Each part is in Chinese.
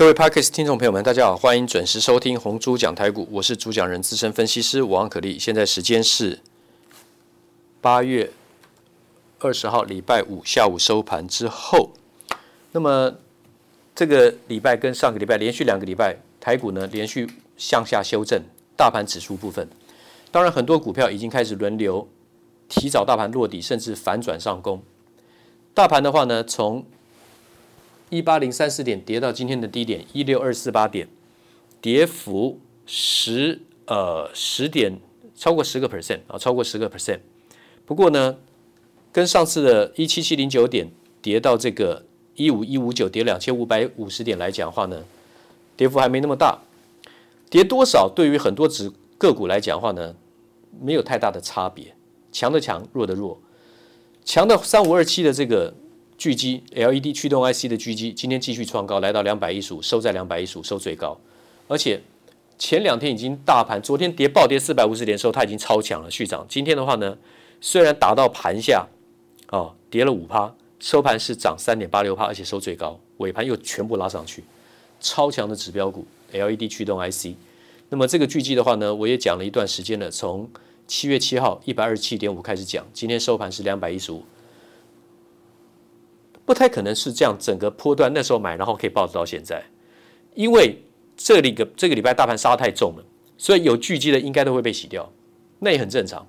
各位 Podcast 听众朋友们，大家好，欢迎准时收听红猪讲台股，我是主讲人资深分析师王可立。现在时间是八月二十号礼拜五下午收盘之后。那么这个礼拜跟上个礼拜连续两个礼拜，台股呢连续向下修正，大盘指数部分，当然很多股票已经开始轮流提早大盘落底，甚至反转上攻。大盘的话呢，从一八零三四点跌到今天的低点一六二四八点，跌幅十呃十点超过十个 percent 啊，超过十个 percent。不过呢，跟上次的一七七零九点跌到这个一五一五九跌两千五百五十点来讲的话呢，跌幅还没那么大。跌多少对于很多指个股来讲的话呢，没有太大的差别，强的强，弱的弱。强的三五二七的这个。巨基 LED 驱动 IC 的巨基今天继续创高，来到两百一十五，收在两百一十五，收最高。而且前两天已经大盘，昨天跌暴跌四百五十点的时候，它已经超强了续涨。今天的话呢，虽然打到盘下，哦，跌了五趴，收盘是涨三点八六趴，而且收最高，尾盘又全部拉上去，超强的指标股 LED 驱动 IC。那么这个巨基的话呢，我也讲了一段时间了，从七月七号一百二十七点五开始讲，今天收盘是两百一十五。不太可能是这样，整个波段那时候买，然后可以抱到现在，因为这里个这个礼拜大盘杀太重了，所以有聚集的应该都会被洗掉，那也很正常。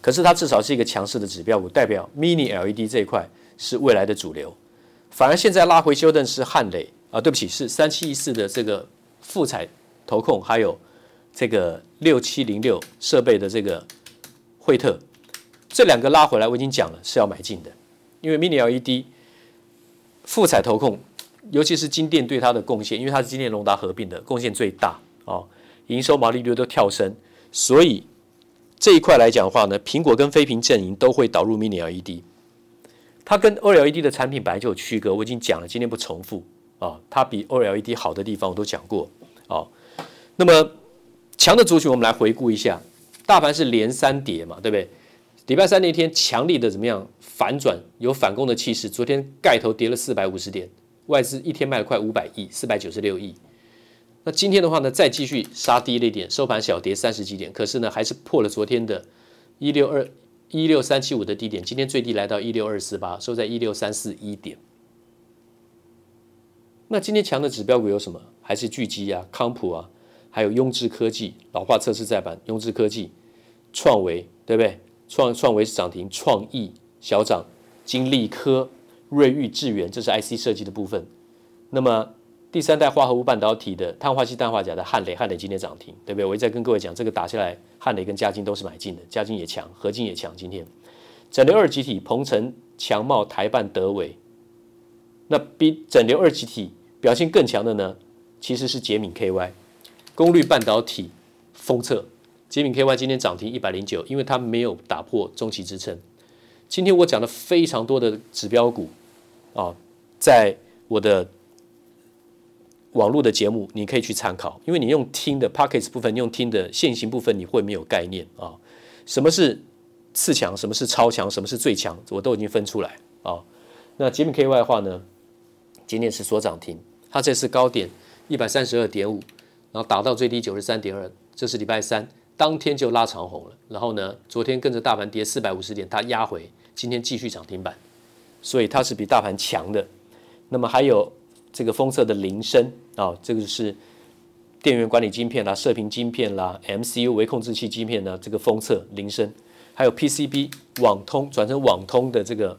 可是它至少是一个强势的指标股，代表 Mini LED 这一块是未来的主流。反而现在拉回修正是汉磊啊，对不起，是三七一四的这个富彩投控，还有这个六七零六设备的这个惠特，这两个拉回来，我已经讲了是要买进的。因为 Mini LED 富彩投控，尤其是金电对它的贡献，因为它是金电龙达合并的贡献最大哦，营收毛利率都跳升，所以这一块来讲的话呢，苹果跟非苹阵营都会导入 Mini LED。它跟 OLED 的产品本来就有区隔，我已经讲了，今天不重复啊、它比 OLED 好的地方我都讲过哦。那么强的族群，我们来回顾一下，大盘是连三跌嘛，对不对？礼拜三那天强力的怎么样？反转有反攻的气势，昨天盖头跌了四百五十点，外资一天卖了快五百亿，四百九十六亿。那今天的话呢，再继续杀低了一点，收盘小跌三十几点，可是呢，还是破了昨天的一六二一六三七五的低点，今天最低来到一六二四八，收在一六三四一点。那今天强的指标股有什么？还是巨基啊、康普啊，还有雍智科技，老化测试再版，雍智科技、创维，对不对？创创维是涨停，创意。小涨，金利科、瑞昱、智源，这是 IC 设计的部分。那么第三代化合物半导体的碳化硅、氮化镓的汉磊，汉磊今天涨停，对不对？我一直在跟各位讲，这个打下来，汉磊跟嘉晶都是买进的，嘉晶也强，合金也强。今天整流二极体，鹏程、强茂、台半、德伟。那比整流二极体表现更强的呢，其实是捷敏 KY，功率半导体封测，捷敏 KY 今天涨停一百零九，因为它没有打破中期支撑。今天我讲了非常多的指标股，啊，在我的网络的节目，你可以去参考。因为你用听的 pockets 部分，用听的现行部分，你会没有概念啊。什么是次强？什么是超强？什么是最强？我都已经分出来啊。那捷敏 KY 的话呢，今天是所涨停，它这次高点一百三十二点五，然后达到最低九十三点二，这是礼拜三。当天就拉长红了，然后呢，昨天跟着大盘跌四百五十点，它压回，今天继续涨停板，所以它是比大盘强的。那么还有这个封测的铃声啊，这个是电源管理晶片啦、射频晶片啦、MCU 微控制器晶片呢，这个封测铃声，还有 PCB 网通转成网通的这个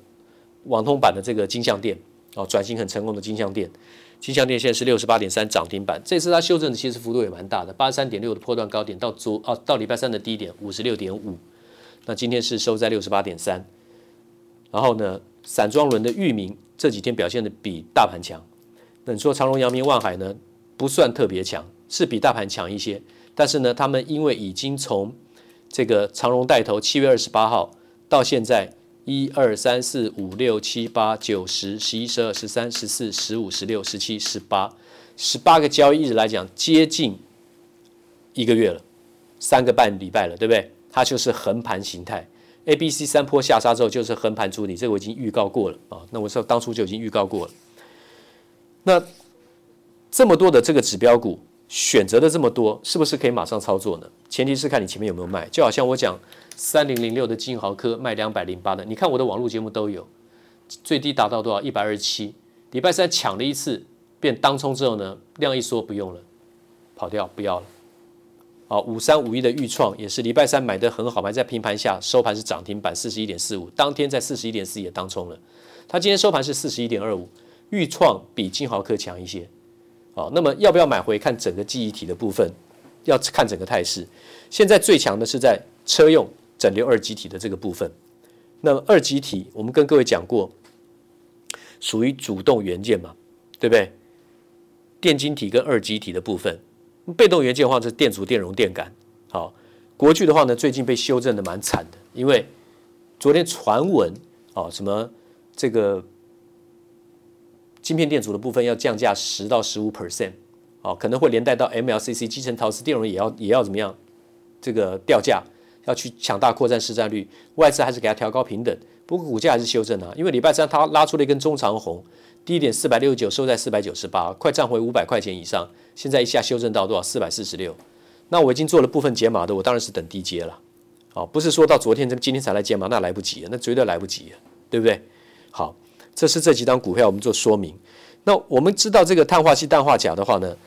网通版的这个金像电哦，转型很成功的金像店。金像店现在是六十八点三涨停板，这次它修正的其实幅度也蛮大的，八十三点六的波段高点到昨啊到礼拜三的低点五十六点五，那今天是收在六十八点三，然后呢，散装轮的域名这几天表现的比大盘强，那你说长荣、阳明、万海呢不算特别强，是比大盘强一些，但是呢，他们因为已经从这个长荣带头，七月二十八号到现在。一二三四五六七八九十十一十二十三十四十五十六十七十八十八个交易日来讲，接近一个月了，三个半礼拜了，对不对？它就是横盘形态，A、B、C 三波下杀之后就是横盘筑底，这个我已经预告过了啊。那我说当初就已经预告过了。那这么多的这个指标股选择的这么多，是不是可以马上操作呢？前提是看你前面有没有卖。就好像我讲三零零六的金豪科卖两百零八的，你看我的网络节目都有，最低达到多少？一百二十七。礼拜三抢了一次，变当冲之后呢，量一缩不用了，跑掉不要了。啊，五三五一的预创也是礼拜三买的很好，买在平盘下，收盘是涨停板四十一点四五，当天在四十一点四也当冲了。它今天收盘是四十一点二五，钰创比金豪科强一些。好，那么要不要买回？看整个记忆体的部分，要看整个态势。现在最强的是在车用整流二极体的这个部分。那么二极体，我们跟各位讲过，属于主动元件嘛，对不对？电晶体跟二极体的部分。被动元件的话是电阻、电容、电感。好，国巨的话呢，最近被修正的蛮惨的，因为昨天传闻啊，什么这个晶片电阻的部分要降价十到十五 percent，啊，可能会连带到 MLCC、积层陶瓷电容也要也要怎么样？这个掉价要去抢大扩展市占率，外资还是给它调高平等，不过股价还是修正啊，因为礼拜三它拉出了一根中长红。低点四百六十九，收在四百九十八，快涨回五百块钱以上。现在一下修正到多少？四百四十六。那我已经做了部分解码的，我当然是等低接了。好，不是说到昨天这，今天才来解码，那来不及，那绝对来不及，对不对？好，这是这几张股票我们做说明。那我们知道这个碳化矽、氮化镓的话呢，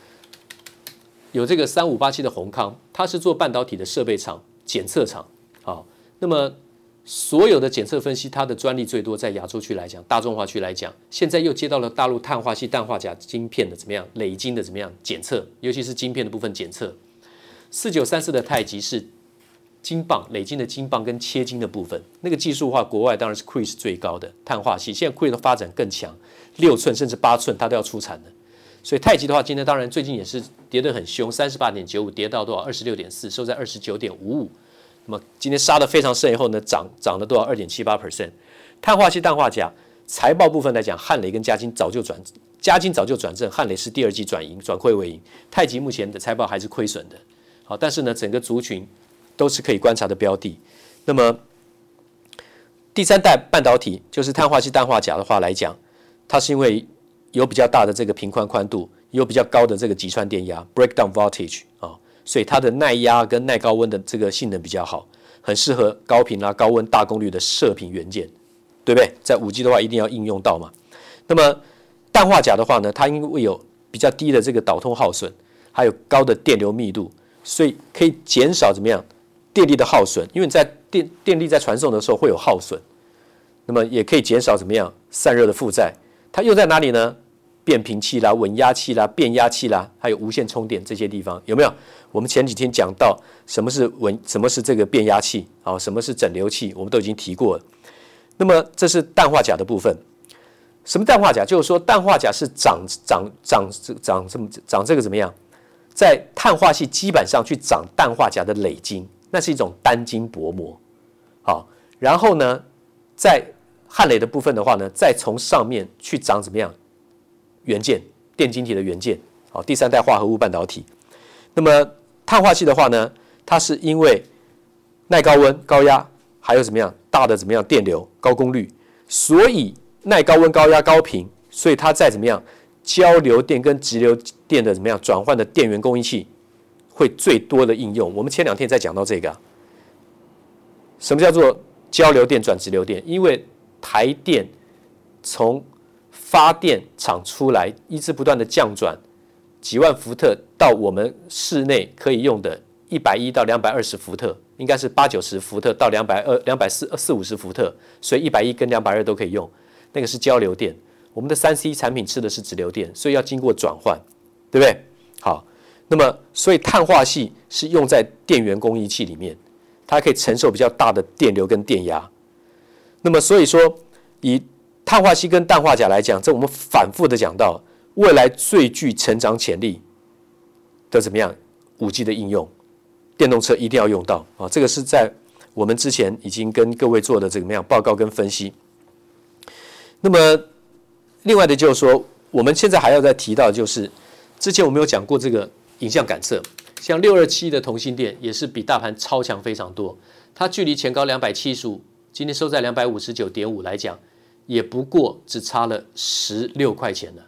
有这个三五八七的閎康，它是做半导体的设备厂、检测厂。好，那么。所有的检测分析，它的专利最多在亚洲区来讲，大中华区来讲，现在又接到了大陆碳化矽、氮化镓晶片的怎么样累晶的怎么样检测，尤其是晶片的部分检测。四九三四的太极是金棒累金的金棒跟切金的部分，那个技术的话，国外当然是 Cree 是最高的碳化矽，现在 Cree 的发展更强，六寸甚至八寸它都要出产的。所以太极的话，今天当然最近也是跌得很凶，三十八点九五跌到多少？二十六点四，收在二十九点五五。那么今天杀得非常深以后呢，涨涨了多少？二点七八 percent。碳化矽、氮化镓财报部分来讲，汉磊跟嘉金早就转，嘉金早就转正，汉磊是第二季转盈，转亏为盈。太极目前的财报还是亏损的。好，但是呢，整个族群都是可以观察的标的。那么第三代半导体就是碳化矽、氮化镓的话来讲，它是因为有比较大的这个频宽宽度，有比较高的这个击穿电压 （breakdown voltage） 啊。所以它的耐压跟耐高温的这个性能比较好，很适合高频啊、高温、大功率的射频元件，对不对？在五 G 的话，一定要应用到嘛。那么氮化镓的话呢，它因为有比较低的这个导通耗损，还有高的电流密度，所以可以减少怎么样电力的耗损。因为你在电电力在传送的时候会有耗损，那么也可以减少怎么样散热的负载。它用在哪里呢？变频器啦、稳压器啦、变压器啦，还有无线充电这些地方有没有？我们前几天讲到什么是稳，什么是这个变压器啊？什么是整流器？我们都已经提过了。那么这是氮化镓的部分。什么氮化钾？就是说氮化钾是长长长长这么长这个怎么样？在碳化系基板上去长氮化镓的累晶，那是一种单晶薄膜。好，然后呢，在汉磊的部分的话呢，再从上面去长怎么样？元件电晶体的元件。好，第三代化合物半导体。那么碳化器的话呢，它是因为耐高温、高压，还有怎么样大的怎么样电流、高功率，所以耐高温、高压、高频，所以它在怎么样交流电跟直流电的怎么样转换的电源供应器会最多的应用。我们前两天在讲到这个，什么叫做交流电转直流电？因为台电从发电厂出来，一直不断的降转。几万伏特到我们室内可以用的一百一到两百二十伏特，应该是八九十伏特到两百二、两百四、四五十伏特，所以一百一跟两百二都可以用。那个是交流电，我们的三 C 产品吃的是直流电，所以要经过转换，对不对？好，那么所以碳化矽是用在电源供应器里面，它可以承受比较大的电流跟电压。那么所以说，以碳化矽跟氮化钾来讲，这我们反复的讲到。未来最具成长潜力的怎么样？五 G 的应用，电动车一定要用到啊！这个是在我们之前已经跟各位做的怎么样报告跟分析。那么，另外的就是说，我们现在还要再提到，就是之前我们有讲过这个影像感测，像六二七的同欣电也是比大盘超强非常多，它距离前高两百七十五，今天收在两百五十九点五来讲，也不过只差了十六块钱了。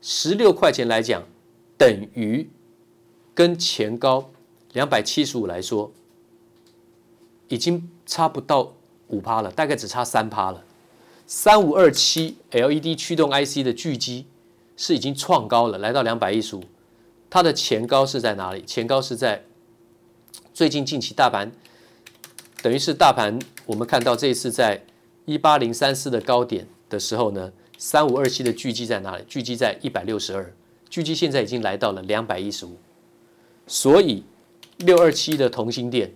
十六块钱来讲，等于跟前高两百七十五来说，已经差不到五趴了，大概只差三趴了。三五二七 LED 驱动 IC 的巨基是已经创高了，来到两百一十五，它的前高是在哪里？前高是在最近近期大盘，等于是大盘，我们看到这一次在一八零三四的高点的时候呢，三五二七的聚集在哪里？聚集在一百六十二，聚集现在已经来到了两百一十五，所以六二七的同心电，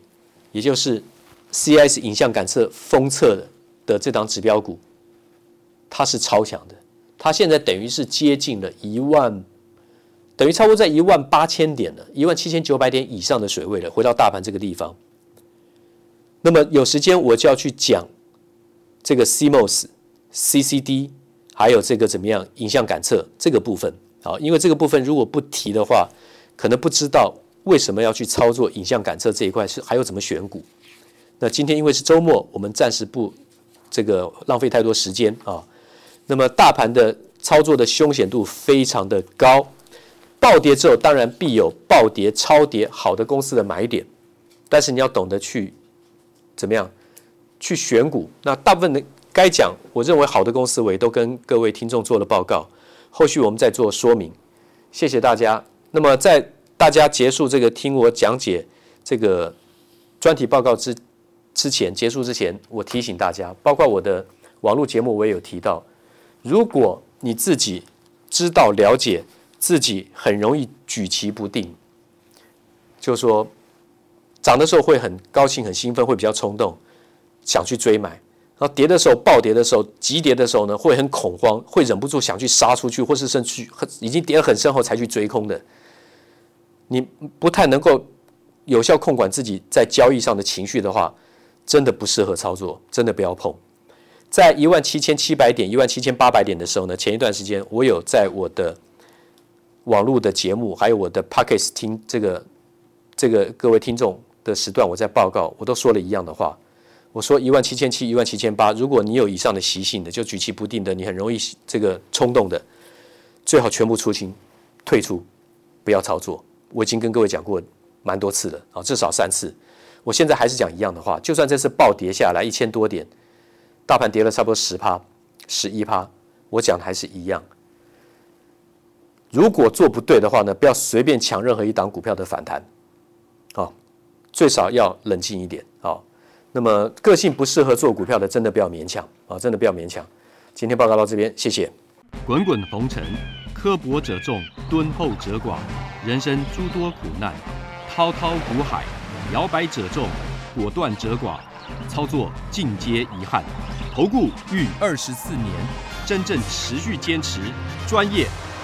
也就是 CIS 影像感测封测的的这档指标股，它是超强的，它现在等于是接近了一万，等于差不多在一万八千点了，一万七千九百点以上的水位了。回到大盘这个地方，那么有时间我就要去讲这个 CMOS、CCD，还有这个怎么样影像感测这个部分啊，因为这个部分如果不提的话，可能不知道为什么要去操作影像感测这一块，是还有怎么选股。那今天因为是周末，我们暂时不这个浪费太多时间啊。那么大盘的操作的凶险度非常的高，暴跌之后当然必有暴跌、超跌好的公司的买点，但是你要懂得去怎么样去选股。那大部分的该讲，我认为好的公司我也都跟各位听众做了报告，后续我们再做说明。谢谢大家。那么在大家结束这个听我讲解这个专题报告之之前结束之前，我提醒大家，包括我的网络节目，我也有提到，如果你自己知道了解自己很容易举棋不定，就是说涨的时候会很高兴、很兴奋，会比较冲动，想去追买；然后跌的时候、暴跌的时候、急跌的时候呢，会很恐慌，会忍不住想去杀出去，或是甚至已经跌得很深后才去追空的，你不太能够有效控管自己在交易上的情绪的话。真的不适合操作，真的不要碰。在一万七千七百点、一万七千八百点的时候呢，前一段时间我有在我的网络的节目，还有我的 Podcast 听这个这个各位听众的时段，我在报告，我都说了一样的话。我说一万七千七、一万七千八，如果你有以上的习性的，就举棋不定的，你很容易这个冲动的，最好全部出清、退出，不要操作。我已经跟各位讲过蛮多次了啊，至少三次。我现在还是讲一样的话，就算这次暴跌下来一千多点，大盘跌了差不多十趴、十一趴，我讲的还是一样。如果做不对的话呢，不要随便抢任何一档股票的反弹，啊，最少要冷静一点啊。那么个性不适合做股票的，真的不要勉强啊，真的不要勉强。今天报告到这边，谢谢。滚滚红尘，刻薄者众，敦厚者寡，人生诸多苦难，滔滔苦海。摇摆者众，果断者寡，操作尽皆遗憾。投顾逾二十四年，真正持续坚持、专业、